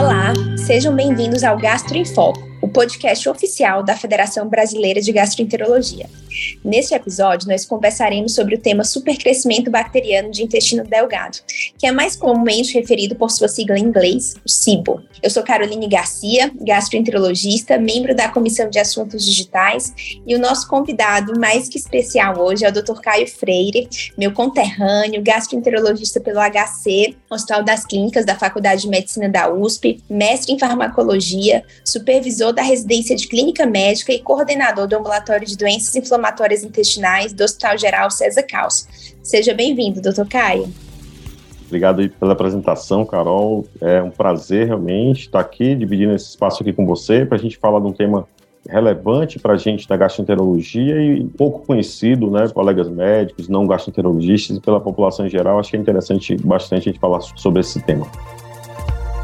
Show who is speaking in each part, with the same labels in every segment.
Speaker 1: Olá, sejam bem-vindos ao Gastro em Foco o podcast oficial da Federação Brasileira de Gastroenterologia. Neste episódio, nós conversaremos sobre o tema supercrescimento bacteriano de intestino delgado, que é mais comumente referido por sua sigla em inglês, o SIBO. Eu sou Caroline Garcia, gastroenterologista, membro da Comissão de Assuntos Digitais, e o nosso convidado mais que especial hoje é o Dr. Caio Freire, meu conterrâneo, gastroenterologista pelo HC, Hospital das Clínicas da Faculdade de Medicina da USP, mestre em farmacologia, supervisor da residência de clínica médica e coordenador do ambulatório de doenças inflamatórias intestinais do Hospital Geral César Caos. Seja bem-vindo, doutor Caio.
Speaker 2: Obrigado pela apresentação, Carol. É um prazer realmente estar aqui, dividindo esse espaço aqui com você, para a gente falar de um tema relevante para a gente da gastroenterologia e pouco conhecido, né, colegas médicos, não gastroenterologistas e pela população em geral. Acho que é interessante bastante a gente falar sobre esse tema.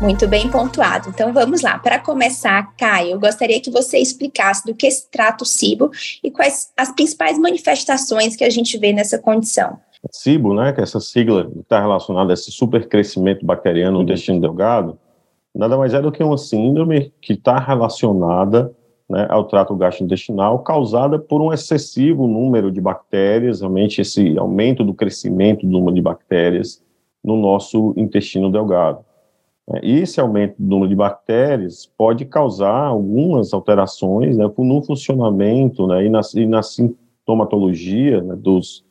Speaker 1: Muito bem pontuado. Então vamos lá. Para começar, Caio, eu gostaria que você explicasse do que se trata o SIBO e quais as principais manifestações que a gente vê nessa condição.
Speaker 2: SIBO, né, que é essa sigla está relacionada a esse supercrescimento bacteriano no uhum. intestino delgado, nada mais é do que uma síndrome que está relacionada né, ao trato gastrointestinal, causada por um excessivo número de bactérias, realmente esse aumento do crescimento do número de bactérias no nosso intestino delgado. É, esse aumento do número de bactérias pode causar algumas alterações né, no funcionamento né, e, na, e na sintomatologia né, dos,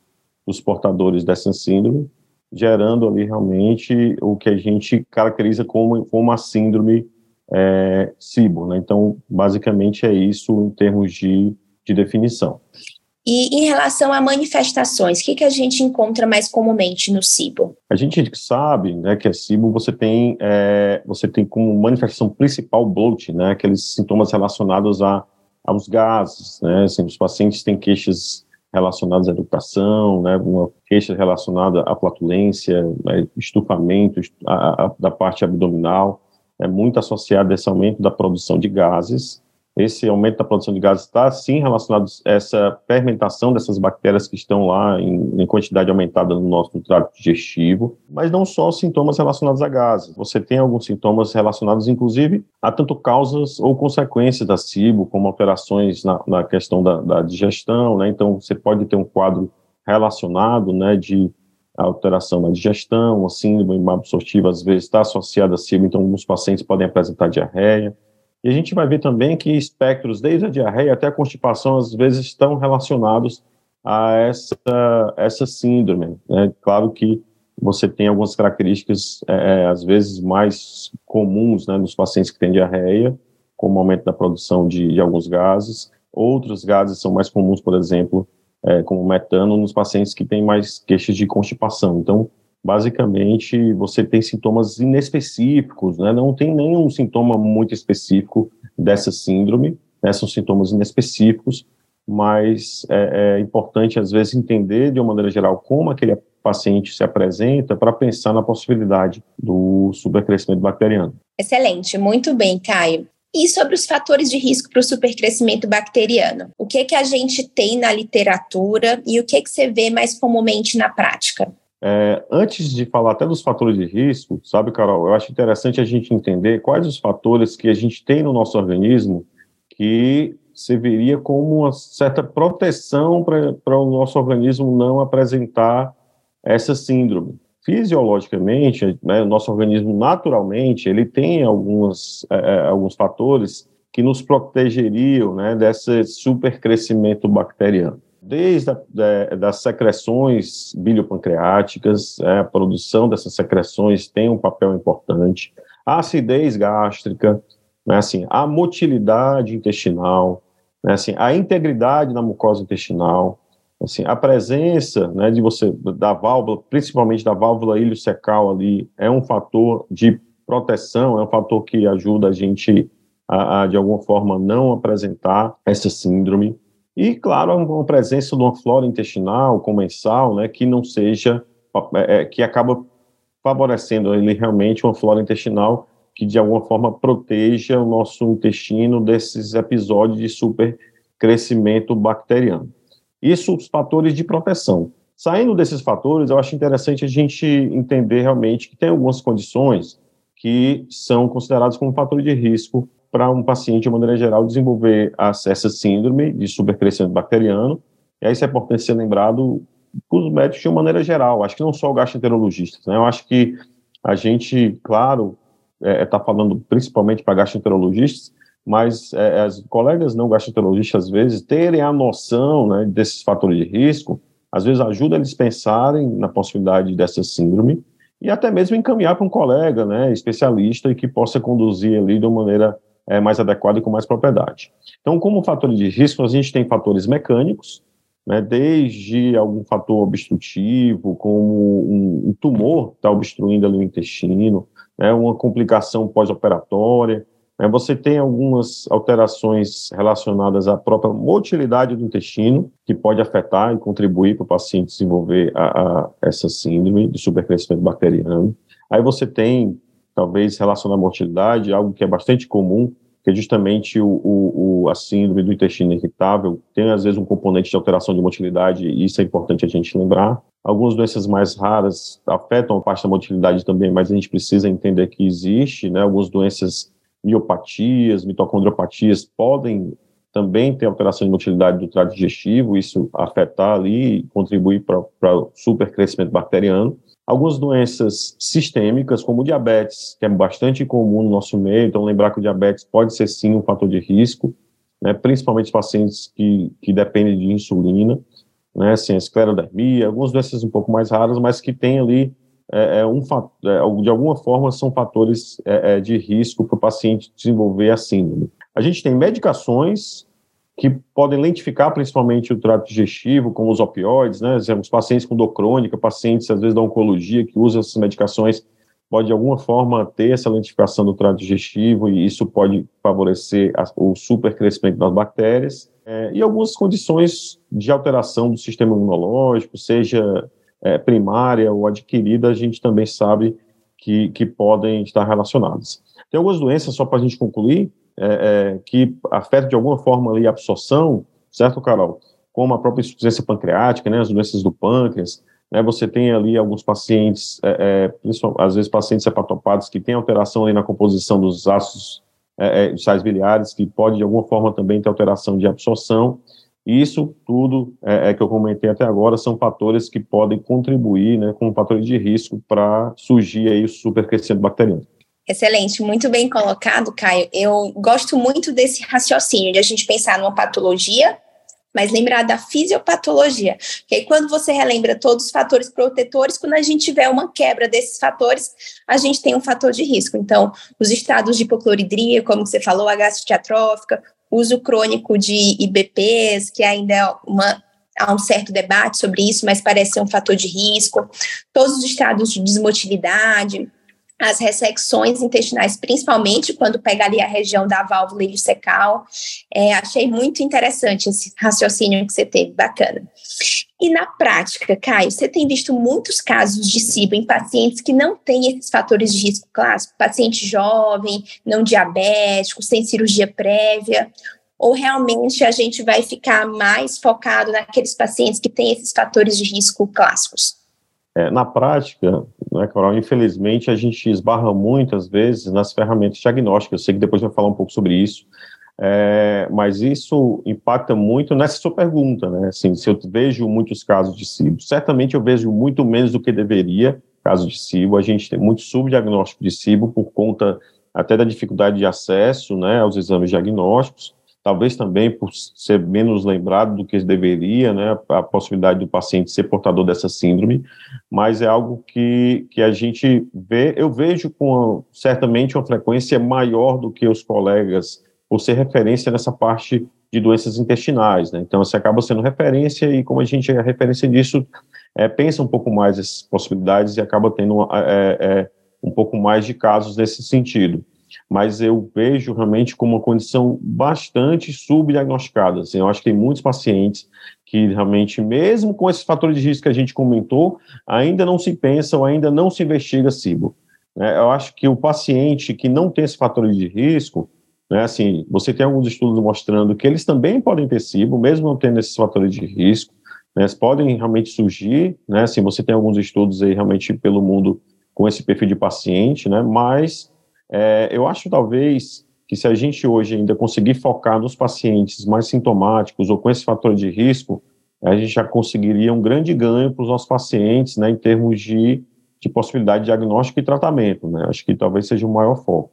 Speaker 2: dos portadores dessa síndrome, gerando ali realmente o que a gente caracteriza como, como uma síndrome é. Né? Então, basicamente é isso em termos de, de definição.
Speaker 1: E em relação a manifestações, o que, que a gente encontra mais comumente no SIBO?
Speaker 2: A gente sabe né, que a SIBO você tem, é, você tem como manifestação principal bloat, né, aqueles sintomas relacionados a, aos gases. Né, assim, os pacientes têm queixas relacionadas à educação, né, uma queixa relacionada à flatulência, né, estufamento a, a, da parte abdominal, é muito associado a esse aumento da produção de gases esse aumento da produção de gases está sim relacionado a essa fermentação dessas bactérias que estão lá em, em, quantidade aumentada no nosso trato digestivo, mas não só sintomas relacionados a gases. Você tem alguns sintomas relacionados, inclusive, a tanto causas ou consequências da SIBO, como alterações na, na questão da, da, digestão, né? Então, você pode ter um quadro relacionado, né, de alteração na digestão, a síndrome absortiva às vezes está associada a SIBO, então alguns pacientes podem apresentar diarreia. E a gente vai ver também que espectros, desde a diarreia até a constipação, às vezes estão relacionados a essa, essa síndrome. Né? Claro que você tem algumas características, é, é, às vezes, mais comuns né, nos pacientes que têm diarreia, como aumento da produção de, de alguns gases. Outros gases são mais comuns, por exemplo, é, como metano, nos pacientes que têm mais queixas de constipação. Então, basicamente você tem sintomas inespecíficos, né? não tem nenhum sintoma muito específico dessa síndrome, né? são sintomas inespecíficos, mas é, é, importante às vezes entender de uma maneira geral como aquele paciente se apresenta para pensar na possibilidade do supercrescimento bacteriano.
Speaker 1: Excelente, muito bem, Caio. E sobre os fatores de risco para o supercrescimento bacteriano? O que que a gente tem na literatura e o que que você vê mais comumente na prática?
Speaker 2: É, antes de falar até dos fatores de risco, sabe, Carol, eu acho interessante a gente entender quais os fatores que a gente tem no nosso organismo que serviria como uma certa proteção para o nosso organismo não apresentar essa síndrome. Fisiologicamente, né, o nosso organismo naturalmente ele tem algumas, é, é alguns fatores que nos protegeriam né, desse supercrescimento bacteriano desde a, da, das secreções biliopancreáticas, é, a produção dessas secreções tem um papel importante, a acidez gástrica, né, assim, a motilidade intestinal, né, assim, a integridade da mucosa intestinal, assim, a presença né, de você da válvula, principalmente da válvula iliocecal ali, é um fator de proteção, é um fator que ajuda a gente a, a de alguma forma não apresentar essa síndrome. E, claro, uma presença de uma flora intestinal comensal, né, que não seja, é, é, que acaba favorecendo ele realmente uma flora intestinal que, de alguma forma, proteja o nosso intestino desses episódios de supercrescimento bacteriano. Isso, os fatores de proteção. Saindo desses fatores, eu acho interessante a gente entender realmente que tem algumas condições que são considerados como fatores de risco para um paciente, de maneira geral, desenvolver essa síndrome de supercrescimento bacteriano. E aí isso é importante ser lembrado os médicos de uma maneira geral, acho que não só o gastroenterologista, né? Eu acho que a gente, claro, está é, é tá falando principalmente para gastroenterologistas, mas é, as colegas não gastroenterologistas, às vezes, terem a noção né, desses fatores de risco, às vezes ajuda eles pensarem na possibilidade dessa síndrome e até mesmo encaminhar para um colega, né, especialista e que possa conduzir ali de uma maneira é, mais adequada e com mais propriedade. Então, como fatores de risco, a gente tem fatores mecânicos, né, desde algum fator obstrutivo, como um, um tumor está obstruindo ali o intestino, né, uma complicação pós-operatória, né, você tem algumas alterações relacionadas à própria motilidade do intestino, que pode afetar e contribuir para o paciente desenvolver a, a, essa síndrome de supercrescimento bacteriano. Aí você tem, talvez, relacionado à motilidade, algo que é bastante comum, que é justamente o, o, a síndrome do intestino irritável, tem às vezes um componente de alteração de motilidade, e isso é importante a gente lembrar. Algumas doenças mais raras afetam a parte da motilidade também, mas a gente precisa entender que existe, né? Algumas doenças, miopatias, mitocondriopatias, podem também ter alteração de motilidade do trato digestivo, isso afetar ali e contribuir para o supercrescimento bacteriano. Algumas doenças sistêmicas, como o diabetes, que é bastante comum no nosso meio, então lembrar que o diabetes pode ser sim um fator de risco, né, principalmente pacientes que, que dependem de insulina, né, assim, a esclerodermia, algumas doenças um pouco mais raras, mas que tem ali é, é um, é, de alguma forma são fatores é, é de risco para o paciente desenvolver a síndrome. A gente tem medicações que podem lentificar principalmente o trato digestivo, como os opioides, né? Os pacientes com dor crônica, pacientes às vezes da oncologia que usam essas medicações, pode de alguma forma ter essa lentificação do trato digestivo e isso pode favorecer a, o supercrescimento das bactérias. É, e algumas condições de alteração do sistema imunológico, seja é, primária ou adquirida, a gente também sabe que, que podem estar relacionadas. Tem algumas doenças, só para a gente concluir, é, é, que afeta de alguma forma ali a absorção, certo, Carol? Como a própria insuficiência pancreática, né, as doenças do pâncreas, né, você tem ali alguns pacientes, é, é às vezes pacientes hepatopados que têm alteração ali na composição dos ácidos é, é sais biliares, que pode de alguma forma também ter alteração de absorção, isso tudo é, é, que eu comentei até agora são fatores que podem contribuir, né, como fatores de risco para surgir aí o supercrescimento bacteriano.
Speaker 1: Excelente, muito bem colocado, Caio. Eu gosto muito desse raciocínio de a gente pensar numa patologia, mas lembrar da fisiopatologia. Porque aí, quando você relembra todos os fatores protetores, quando a gente tiver uma quebra desses fatores, a gente tem um fator de risco. Então, os estados de hipocloridria, como você falou, a gastrite atrófica, uso crônico de IBPs, que ainda é uma há um certo debate sobre isso, mas parece ser um fator de risco. Todos os estados de desmotilidade, as ressecções intestinais, principalmente quando pega ali a região da válvula ileocecal. É, achei muito interessante esse raciocínio que você teve, bacana. E na prática, Caio, você tem visto muitos casos de SIBO em pacientes que não têm esses fatores de risco clássico, paciente jovem, não diabético, sem cirurgia prévia, ou realmente a gente vai ficar mais focado naqueles pacientes que têm esses fatores de risco clássicos?
Speaker 2: É, na prática, né, Carol, infelizmente a gente esbarra muitas vezes nas ferramentas diagnósticas. Eu sei que depois vai falar um pouco sobre isso, é, mas isso impacta muito nessa sua pergunta, né? Assim, se eu vejo muitos casos de SIBO, certamente eu vejo muito menos do que deveria casos de SIBO. A gente tem muito subdiagnóstico de SIBO por conta até da dificuldade de acesso, né, aos exames diagnósticos talvez também por ser menos lembrado do que deveria, né, a possibilidade do paciente ser portador dessa síndrome, mas é algo que, que a gente vê, eu vejo com certamente uma frequência maior do que os colegas, por ser referência nessa parte de doenças intestinais, né, então você acaba sendo referência e como a gente é referência disso, é, pensa um pouco mais essas possibilidades e acaba tendo é, é, um pouco mais de casos nesse sentido mas eu vejo realmente como uma condição bastante subdiagnosticada. Assim, eu acho que tem muitos pacientes que realmente, mesmo com esses fatores de risco que a gente comentou, ainda não se pensa ou ainda não se investiga SIBO. Né? Eu acho que o paciente que não tem esse fator de risco, né, assim, você tem alguns estudos mostrando que eles também podem ter SIBO, mesmo não tendo esses fatores de risco, né, podem realmente surgir, né, assim, você tem alguns estudos aí realmente pelo mundo com esse perfil de paciente, né, mas É, eu acho talvez que se a gente hoje ainda conseguir focar nos pacientes mais sintomáticos ou com esse fator de risco, a gente já conseguiria um grande ganho para os nossos pacientes, né, em termos de, de possibilidade de diagnóstico e tratamento, né, acho que talvez seja o maior foco.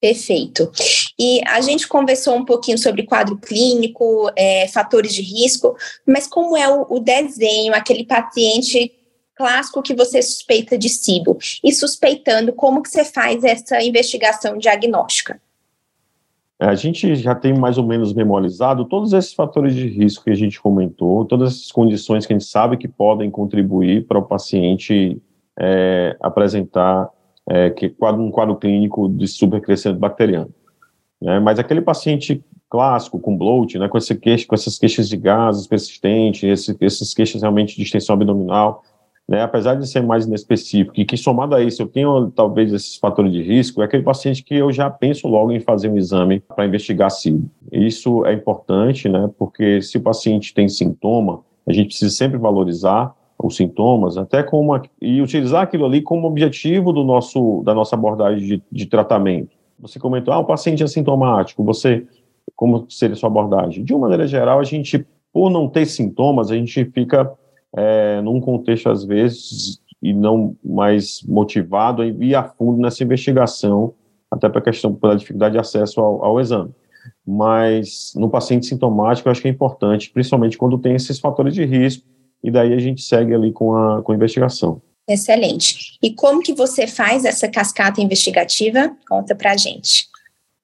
Speaker 1: Perfeito. E a gente conversou um pouquinho sobre quadro clínico, é, fatores de risco, mas como é o, o desenho, aquele paciente clássico que você suspeita de SIBO? E suspeitando, como que você faz essa investigação diagnóstica?
Speaker 2: A gente já tem mais ou menos memorizado todos esses fatores de risco que a gente comentou, todas essas condições que a gente sabe que podem contribuir para o paciente é, apresentar é, que, um quadro clínico de supercrescimento bacteriano. Né? Mas aquele paciente clássico com bloat, né, com, esse queixa, com essas queixas de gases persistentes, esse, esses queixas realmente de extensão abdominal, né, apesar de ser mais inespecífico, e que somado a isso eu tenho talvez esses fatores de risco, é aquele paciente que eu já penso logo em fazer um exame para investigar SIBO. Isso é importante, né, porque se o paciente tem sintoma, a gente precisa sempre valorizar os sintomas, até como uma, e utilizar aquilo ali como objetivo do nosso, da nossa abordagem de, de tratamento. Você comentou, ah, o paciente é sintomático, você, como seria sua abordagem? De uma maneira geral, a gente, por não ter sintomas, a gente fica é, num contexto, às vezes, e não mais motivado a ir a fundo nessa investigação, até para a questão pela dificuldade de acesso ao, ao, exame. Mas no paciente sintomático, eu acho que é importante, principalmente quando tem esses fatores de risco, e daí a gente segue ali com a, com a investigação.
Speaker 1: Excelente. E como que você faz essa cascata investigativa? Conta para a gente.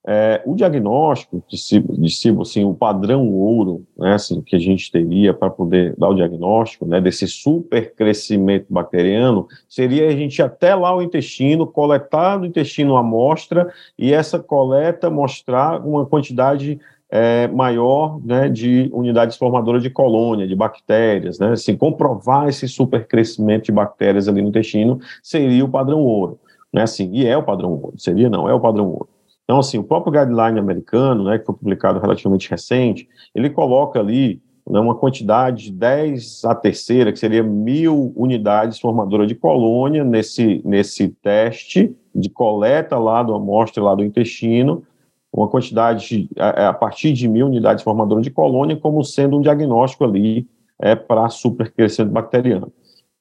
Speaker 2: É, o diagnóstico de SIBO, assim, o padrão ouro, né, assim, que a gente teria para poder dar o diagnóstico, né, desse super crescimento bacteriano, seria a gente ir até lá o intestino, coletar no intestino a amostra e essa coleta mostrar uma quantidade é, maior né, de unidades formadoras de colônia, de bactérias, né, assim, comprovar esse supercrescimento de bactérias ali no intestino seria o padrão ouro, né, assim, e é o padrão ouro, seria não, é o padrão ouro. Então, assim, o próprio guideline americano, né, que foi publicado relativamente recente, ele coloca ali né, uma quantidade de 10 a terceira, que seria mil unidades formadoras de colônia nesse, nesse teste de coleta lá do amostra lá do intestino, uma quantidade a, a partir de mil unidades formadoras de colônia como sendo um diagnóstico ali é, para supercrescimento bacteriano.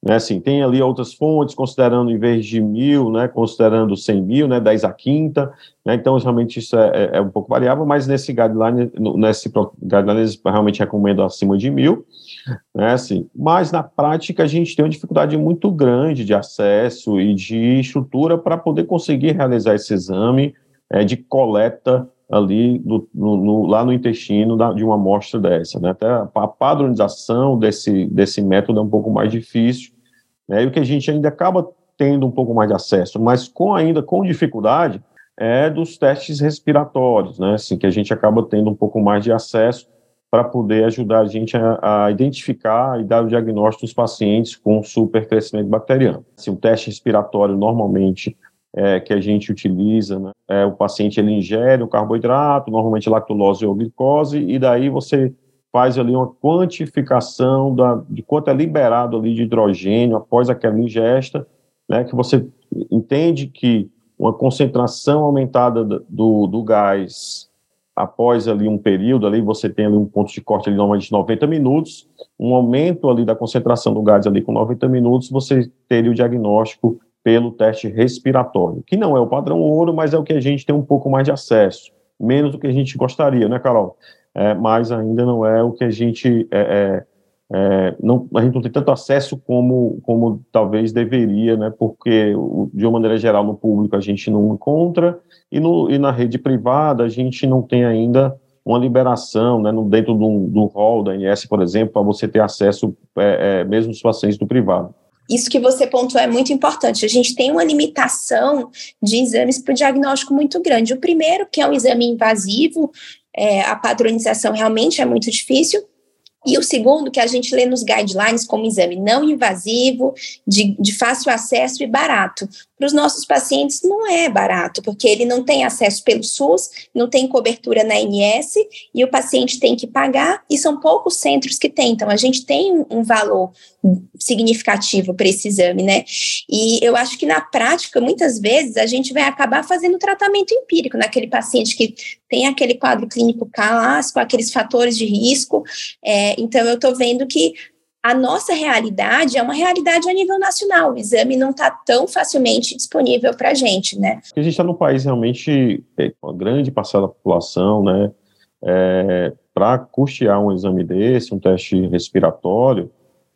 Speaker 2: Né, assim, tem ali outras fontes, considerando em vez de mil, né, considerando 100 mil, né, 10 a quinta, né, então realmente isso é, é, é, um pouco variável, mas nesse guideline, nesse guideline eles realmente recomendam acima de mil, né, assim, mas na prática a gente tem uma dificuldade muito grande de acesso e de estrutura para poder conseguir realizar esse exame, é, de coleta ali no, no, lá no intestino da, de uma amostra dessa. Né? Até a padronização desse, desse método é um pouco mais difícil, né? e o que a gente ainda acaba tendo um pouco mais de acesso, mas com ainda com dificuldade, é dos testes respiratórios, né? Assim, que a gente acaba tendo um pouco mais de acesso para poder ajudar a gente a, a, identificar e dar o diagnóstico dos pacientes com supercrescimento bacteriano. Assim, o teste respiratório normalmente é, que a gente utiliza, né? é, o paciente ele ingere o carboidrato, normalmente lactulose ou glicose, e daí você faz ali uma quantificação da, de quanto é liberado ali de hidrogênio após aquela ingesta, né, que você entende que uma concentração aumentada do, do gás após ali um período, ali você tem ali um ponto de corte ali de 90 minutos, um aumento ali da concentração do gás ali com 90 minutos, você teria o diagnóstico pelo teste respiratório, que não é o padrão ouro, mas é o que a gente tem um pouco mais de acesso, menos do que a gente gostaria, né, Carol? É, mas ainda não é o que a gente é, é, é não, a gente não tem tanto acesso como, como talvez deveria, né? Porque de uma maneira geral no público a gente não encontra e, no, e na rede privada a gente não tem ainda uma liberação, né? No, dentro do, do hall da ANS, por exemplo, para você ter acesso é, é, mesmo os pacientes do privado
Speaker 1: isso que você pontuou é muito importante. A gente tem uma limitação de exames para o diagnóstico muito grande. O primeiro, que é um exame invasivo, é, a padronização realmente é muito difícil. E o segundo, que a gente lê nos guidelines como exame não invasivo, de, de fácil acesso e barato. Para os nossos pacientes não é barato, porque ele não tem acesso pelo SUS, não tem cobertura na ANS e o paciente tem que pagar, e são poucos centros que tem. Então, a gente tem um valor significativo para esse exame, né? E eu acho que na prática, muitas vezes, a gente vai acabar fazendo tratamento empírico naquele paciente que tem aquele quadro clínico clássico, aqueles fatores de risco. É, então, eu estou vendo que a nossa realidade é uma realidade a nível nacional. O exame não está tão facilmente disponível para a gente, né?
Speaker 2: a gente está num país realmente é, com uma grande parcela da população, né? É, para custear um exame desse, um teste respiratório,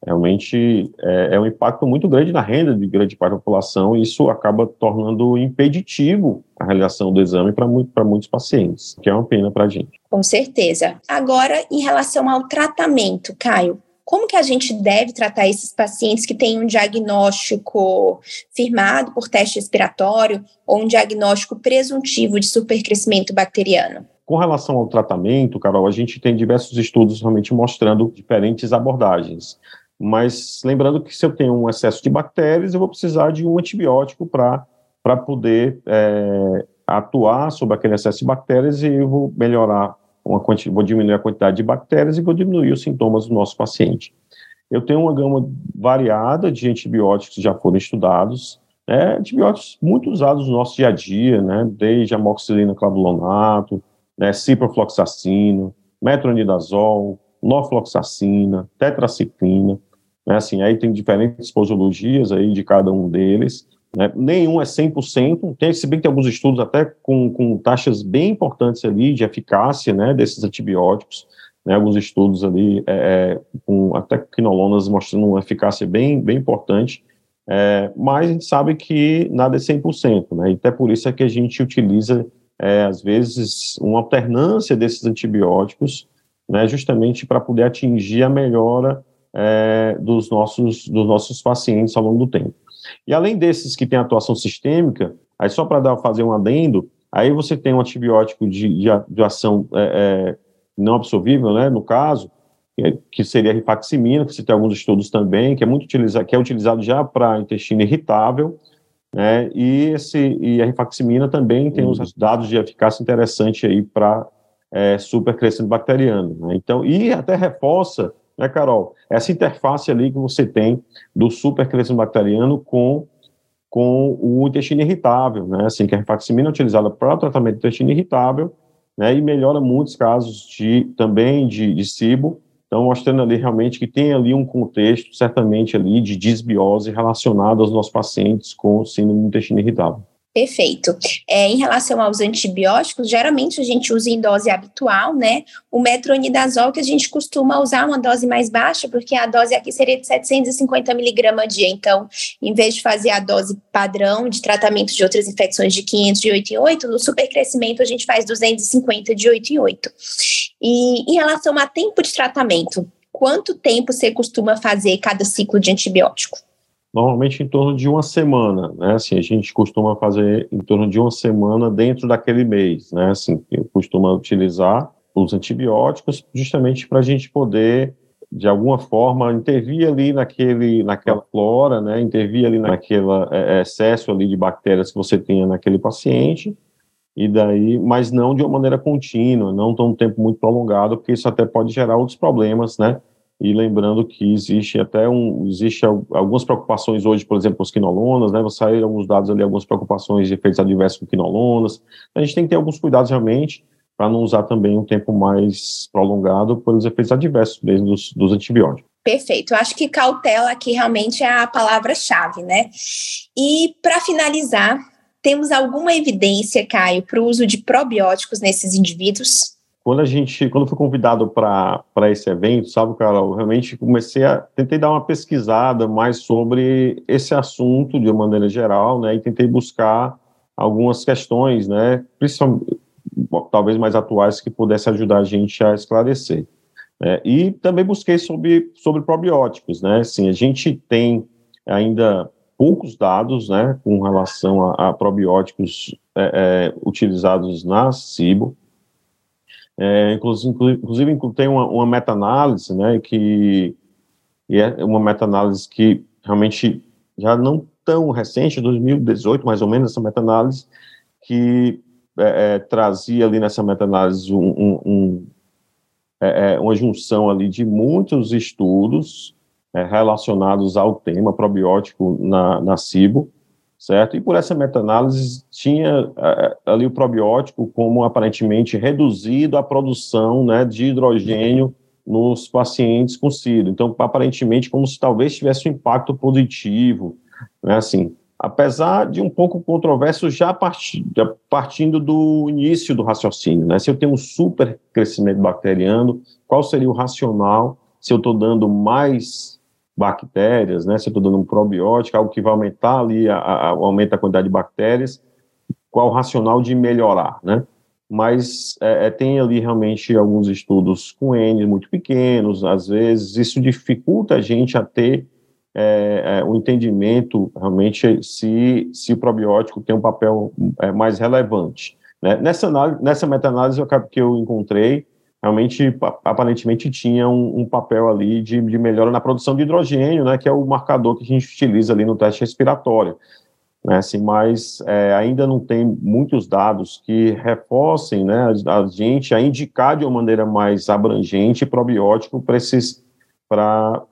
Speaker 2: realmente é, é, um impacto muito grande na renda de grande parte da população e isso acaba tornando impeditivo a realização do exame para muito, muitos pacientes, que é uma pena para a gente.
Speaker 1: Com certeza. Agora, em relação ao tratamento, Caio, como que a gente deve tratar esses pacientes que têm um diagnóstico firmado por teste respiratório ou um diagnóstico presuntivo de supercrescimento bacteriano?
Speaker 2: Com relação ao tratamento, Carol, a gente tem diversos estudos realmente mostrando diferentes abordagens. Mas lembrando que se eu tenho um excesso de bactérias, eu vou precisar de um antibiótico para poder é, atuar sobre aquele excesso de bactérias e eu vou melhorar uma vou diminuir a quantidade de bactérias e vou diminuir os sintomas do nosso paciente. Eu tenho uma gama variada de antibióticos que já foram estudados, né, antibióticos muito usados no nosso dia a dia, né, desde amoxicilina clavulonato, né, ciprofloxacino, metronidazol, norfloxacina, tetraciclina, né, assim, aí tem diferentes posologias aí de cada um deles, né? Nenhum é 100%, tem, se bem que tem alguns estudos até com, com taxas bem importantes ali de eficácia né, desses antibióticos, né, alguns estudos ali é, é com até quinolonas mostrando uma eficácia bem, bem importante, é, mas a gente sabe que nada é 100%, né, e até por isso é que a gente utiliza, é, às vezes, uma alternância desses antibióticos, né, justamente para poder atingir a melhora é, dos, nossos, dos nossos pacientes ao longo do tempo. E além desses que têm atuação sistêmica, aí só para fazer um adendo, aí você tem um antibiótico de, de, de ação é, é, não absorvível, né, no caso, que seria a rifaximina, que você tem alguns estudos também, que é muito utilizado, que é utilizado já para intestino irritável, né, e, esse, e a rifaximina também tem uns dados de eficácia interessante aí para é, supercrescente bacteriano. Né, então, e até reforça né, Carol? Essa interface ali que você tem do supercrescimento bacteriano com, com o intestino irritável, né? Assim, que a rifaximina é utilizada para o tratamento do intestino irritável, né? E melhora muitos casos de, também de, de SIBO, então mostrando ali realmente que tem ali um contexto, certamente ali, de disbiose relacionado aos nossos pacientes com síndrome do intestino irritável.
Speaker 1: Perfeito. É, em relação aos antibióticos, geralmente a gente usa em dose habitual, né? O metronidazol que a gente costuma usar uma dose mais baixa, porque a dose aqui seria de 750 miligramas a dia. Então, em vez de fazer a dose padrão de tratamento de outras infecções de 500 de 8 em 8, no supercrescimento a gente faz 250 de 8 em 8. E em relação a tempo de tratamento, quanto tempo você costuma fazer cada ciclo de antibiótico?
Speaker 2: Normalmente em torno de uma semana, né? Assim, a gente costuma fazer em torno de uma semana dentro daquele mês, né? Assim, eu costumo utilizar os antibióticos justamente para a gente poder de alguma forma intervir ali naquele naquela flora, né? Intervir ali naquele é, é, excesso ali de bactérias que você tenha naquele paciente e daí, mas não de uma maneira contínua, não tão um tempo muito prolongado, porque isso até pode gerar outros problemas, né? E lembrando que existe até um, existe algumas preocupações hoje, por exemplo, com os quinolonas, né, saíram alguns dados ali, algumas preocupações de efeitos adversos com quinolonas, a gente tem que ter alguns cuidados realmente, para não usar também um tempo mais prolongado pelos efeitos adversos mesmo dos, dos antibióticos.
Speaker 1: Perfeito. Eu acho que cautela aqui realmente é a palavra-chave, né? E para finalizar, temos alguma evidência, Caio, para o uso de probióticos nesses indivíduos?
Speaker 2: Quando a gente, quando fui convidado para esse evento, sabe, Carol, realmente comecei a, tentei dar uma pesquisada mais sobre esse assunto de uma maneira geral, né, e tentei buscar algumas questões, né, principalmente, talvez mais atuais, que pudesse ajudar a gente a esclarecer. Né, e também busquei sobre, sobre probióticos, né, assim, a gente tem ainda poucos dados, né, com relação a, a probióticos é, é, utilizados na SIBO, é, inclusive, inclusive, tem uma, uma meta-análise, né, que é uma meta-análise que realmente já não tão recente, 2018 mais ou menos, essa meta-análise, que é, é, trazia ali nessa meta-análise um, um, um, é, é uma junção ali de muitos estudos é, relacionados ao tema probiótico na, na CIBO, certo? E por essa meta-análise tinha é, ali o probiótico como aparentemente reduzido a produção né, de hidrogênio nos pacientes com SIDO. Então, aparentemente, como se talvez tivesse um impacto positivo, né, assim, apesar de um pouco controverso já partindo do início do raciocínio, né, se eu tenho um super crescimento bacteriano, qual seria o racional se eu estou dando mais bactérias, né, se eu estou dando um probiótico, algo que vai aumentar ali, a, a, aumenta a quantidade de bactérias, qual o racional de melhorar, né? mas é, é, tem ali realmente alguns estudos com N muito pequenos, às vezes isso dificulta a gente a ter é, é, o entendimento realmente se, se o probiótico tem um papel é, mais relevante. Né? Nessa, nessa meta-análise que eu encontrei, realmente, aparentemente, tinha um, um papel ali de, de, melhora na produção de hidrogênio, né, que é o marcador que a gente utiliza ali no teste respiratório né, assim, mas é, ainda não tem muitos dados que reforcem né, a gente a indicar de uma maneira mais abrangente probiótico para esses,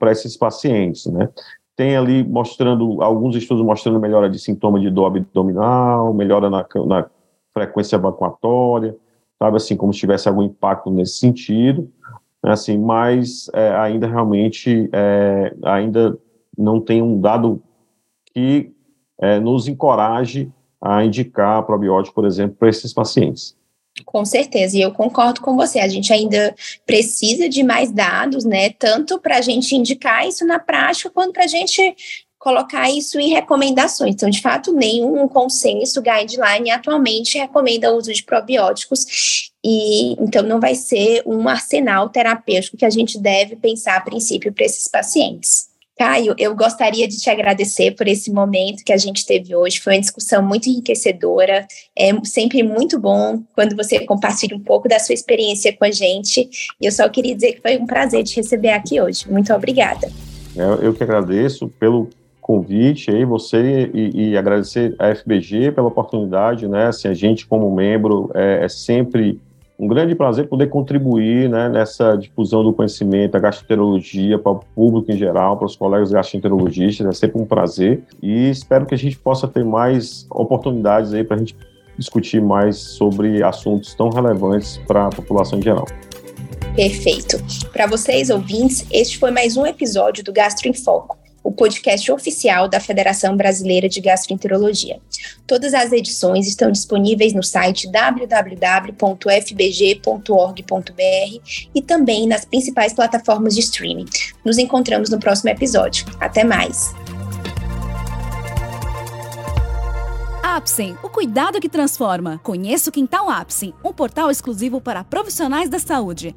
Speaker 2: esses pacientes. Né. Tem ali mostrando, alguns estudos mostrando melhora de sintoma de dor abdominal, melhora na, na frequência evacuatória, sabe, assim, como se tivesse algum impacto nesse sentido, né, assim, mas é, ainda realmente, é, ainda não tem um dado que é, nos encoraje a indicar probiótico, por exemplo, para esses pacientes.
Speaker 1: Com certeza, e eu concordo com você. A gente ainda precisa de mais dados, né? Tanto para a gente indicar isso na prática, quanto para a gente colocar isso em recomendações. Então, de fato, nenhum consenso guideline atualmente recomenda o uso de probióticos, e então não vai ser um arsenal terapêutico que a gente deve pensar a princípio para esses pacientes. Caio, eu gostaria de te agradecer por esse momento que a gente teve hoje. Foi uma discussão muito enriquecedora. É sempre muito bom quando você compartilha um pouco da sua experiência com a gente. E eu só queria dizer que foi um prazer te receber aqui hoje. Muito obrigada.
Speaker 2: Eu, eu que agradeço pelo convite aí, você e, e, agradecer a FBG pela oportunidade, né? Assim, a gente como membro é, é sempre um grande prazer poder contribuir né, nessa difusão do conhecimento, da gastroenterologia para o público em geral, para os colegas gastroenterologistas, é sempre um prazer e espero que a gente possa ter mais oportunidades aí para a gente discutir mais sobre assuntos tão relevantes para a população em geral.
Speaker 1: Perfeito. Para vocês, ouvintes, este foi mais um episódio do Gastro em Foco o podcast oficial da Federação Brasileira de Gastroenterologia. Todas as edições estão disponíveis no site www.fbg.org.br e também nas principais plataformas de streaming. Nos encontramos no próximo episódio. Até mais!
Speaker 3: Apsen, o cuidado que transforma. Conheça o Quintal Apsen, um portal exclusivo para profissionais da saúde.